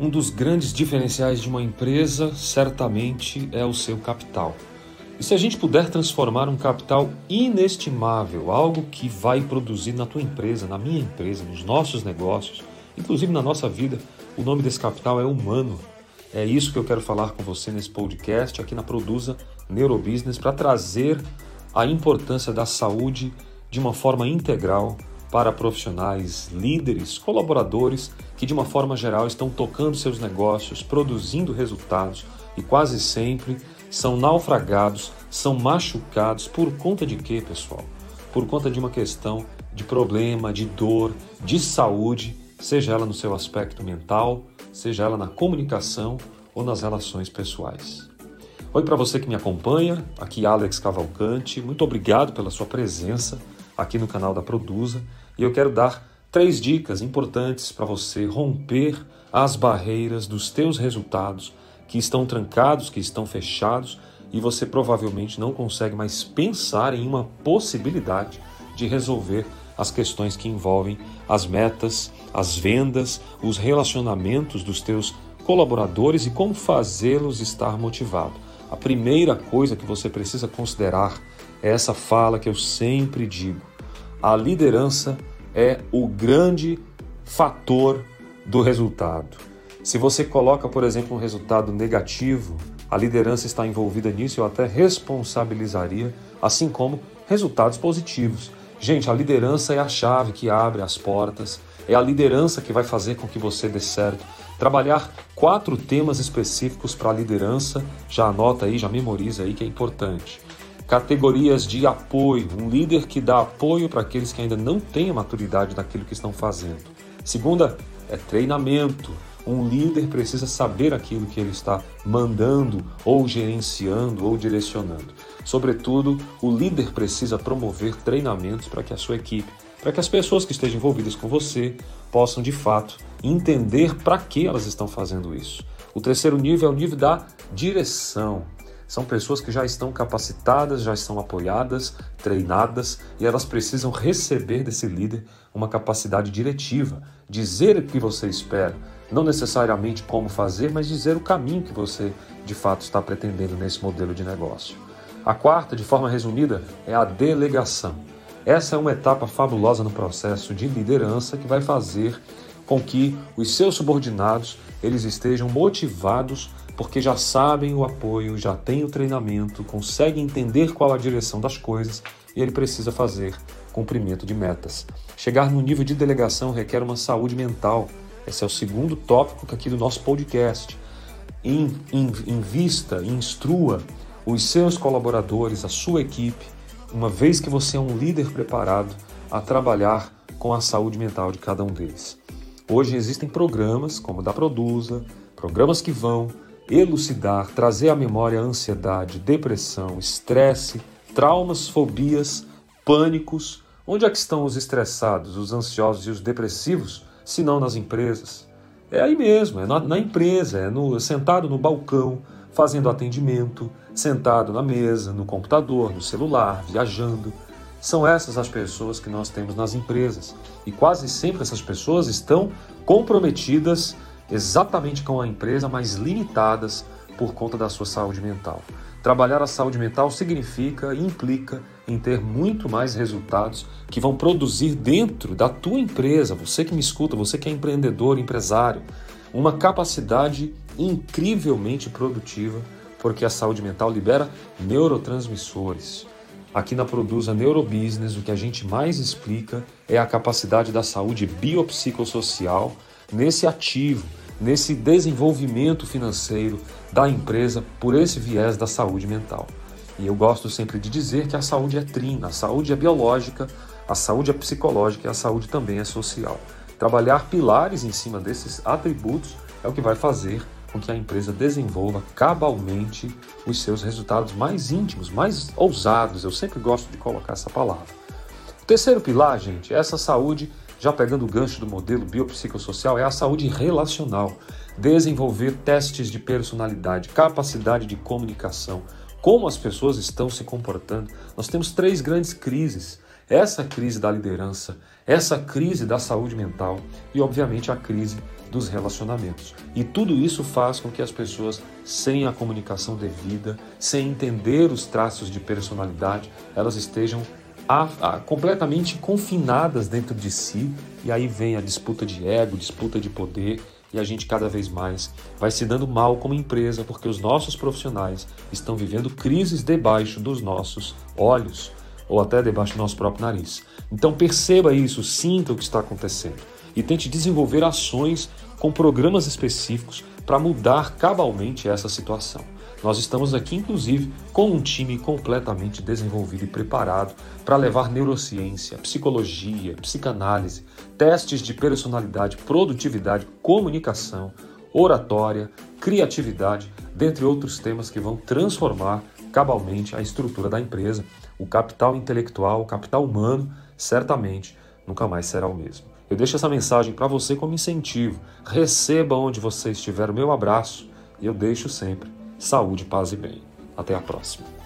Um dos grandes diferenciais de uma empresa certamente é o seu capital. E se a gente puder transformar um capital inestimável, algo que vai produzir na tua empresa, na minha empresa, nos nossos negócios, inclusive na nossa vida, o nome desse capital é humano. É isso que eu quero falar com você nesse podcast aqui na Produza Neurobusiness para trazer a importância da saúde de uma forma integral para profissionais, líderes, colaboradores que de uma forma geral estão tocando seus negócios, produzindo resultados e quase sempre são naufragados, são machucados por conta de quê, pessoal? Por conta de uma questão de problema, de dor, de saúde, seja ela no seu aspecto mental, seja ela na comunicação ou nas relações pessoais. Oi para você que me acompanha, aqui Alex Cavalcante, muito obrigado pela sua presença aqui no canal da Produza e eu quero dar três dicas importantes para você romper as barreiras dos teus resultados que estão trancados, que estão fechados e você provavelmente não consegue mais pensar em uma possibilidade de resolver as questões que envolvem as metas, as vendas, os relacionamentos dos teus colaboradores e como fazê-los estar motivados. A primeira coisa que você precisa considerar é essa fala que eu sempre digo. A liderança é o grande fator do resultado. Se você coloca, por exemplo, um resultado negativo, a liderança está envolvida nisso, eu até responsabilizaria, assim como resultados positivos. Gente, a liderança é a chave que abre as portas, é a liderança que vai fazer com que você dê certo. Trabalhar quatro temas específicos para a liderança, já anota aí, já memoriza aí que é importante. Categorias de apoio, um líder que dá apoio para aqueles que ainda não têm a maturidade daquilo que estão fazendo. Segunda é treinamento, um líder precisa saber aquilo que ele está mandando, ou gerenciando, ou direcionando. Sobretudo, o líder precisa promover treinamentos para que a sua equipe, para que as pessoas que estejam envolvidas com você possam de fato entender para que elas estão fazendo isso. O terceiro nível é o nível da direção. São pessoas que já estão capacitadas, já estão apoiadas, treinadas e elas precisam receber desse líder uma capacidade diretiva, dizer o que você espera, não necessariamente como fazer, mas dizer o caminho que você de fato está pretendendo nesse modelo de negócio. A quarta, de forma resumida, é a delegação. Essa é uma etapa fabulosa no processo de liderança que vai fazer com que os seus subordinados eles estejam motivados porque já sabem o apoio, já têm o treinamento, conseguem entender qual a direção das coisas e ele precisa fazer cumprimento de metas. Chegar no nível de delegação requer uma saúde mental, esse é o segundo tópico aqui do nosso podcast. In, in, invista, instrua os seus colaboradores, a sua equipe, uma vez que você é um líder preparado a trabalhar com a saúde mental de cada um deles. Hoje existem programas como o da Produza, programas que vão elucidar, trazer à memória ansiedade, depressão, estresse, traumas, fobias, pânicos. Onde é que estão os estressados, os ansiosos e os depressivos? se não nas empresas. É aí mesmo, é na, na empresa, é no, sentado no balcão, fazendo atendimento, sentado na mesa, no computador, no celular, viajando. São essas as pessoas que nós temos nas empresas. E quase sempre essas pessoas estão comprometidas exatamente com a empresa, mas limitadas por conta da sua saúde mental. Trabalhar a saúde mental significa e implica em ter muito mais resultados que vão produzir dentro da tua empresa, você que me escuta, você que é empreendedor, empresário, uma capacidade incrivelmente produtiva, porque a saúde mental libera neurotransmissores. Aqui na Produza Neurobusiness, o que a gente mais explica é a capacidade da saúde biopsicossocial nesse ativo, nesse desenvolvimento financeiro da empresa por esse viés da saúde mental. E eu gosto sempre de dizer que a saúde é trina, a saúde é biológica, a saúde é psicológica e a saúde também é social. Trabalhar pilares em cima desses atributos é o que vai fazer com que a empresa desenvolva cabalmente os seus resultados mais íntimos, mais ousados. Eu sempre gosto de colocar essa palavra. O terceiro pilar, gente, é essa saúde já pegando o gancho do modelo biopsicossocial, é a saúde relacional. Desenvolver testes de personalidade, capacidade de comunicação, como as pessoas estão se comportando. Nós temos três grandes crises: essa crise da liderança, essa crise da saúde mental e, obviamente, a crise dos relacionamentos. E tudo isso faz com que as pessoas, sem a comunicação devida, sem entender os traços de personalidade, elas estejam completamente confinadas dentro de si, e aí vem a disputa de ego, disputa de poder, e a gente cada vez mais vai se dando mal como empresa porque os nossos profissionais estão vivendo crises debaixo dos nossos olhos ou até debaixo do nosso próprio nariz. Então perceba isso, sinta o que está acontecendo e tente desenvolver ações com programas específicos para mudar cabalmente essa situação. Nós estamos aqui, inclusive, com um time completamente desenvolvido e preparado para levar neurociência, psicologia, psicanálise, testes de personalidade, produtividade, comunicação, oratória, criatividade, dentre outros temas que vão transformar cabalmente a estrutura da empresa. O capital intelectual, o capital humano, certamente nunca mais será o mesmo. Eu deixo essa mensagem para você como incentivo. Receba onde você estiver o meu abraço e eu deixo sempre saúde, paz e bem. Até a próxima.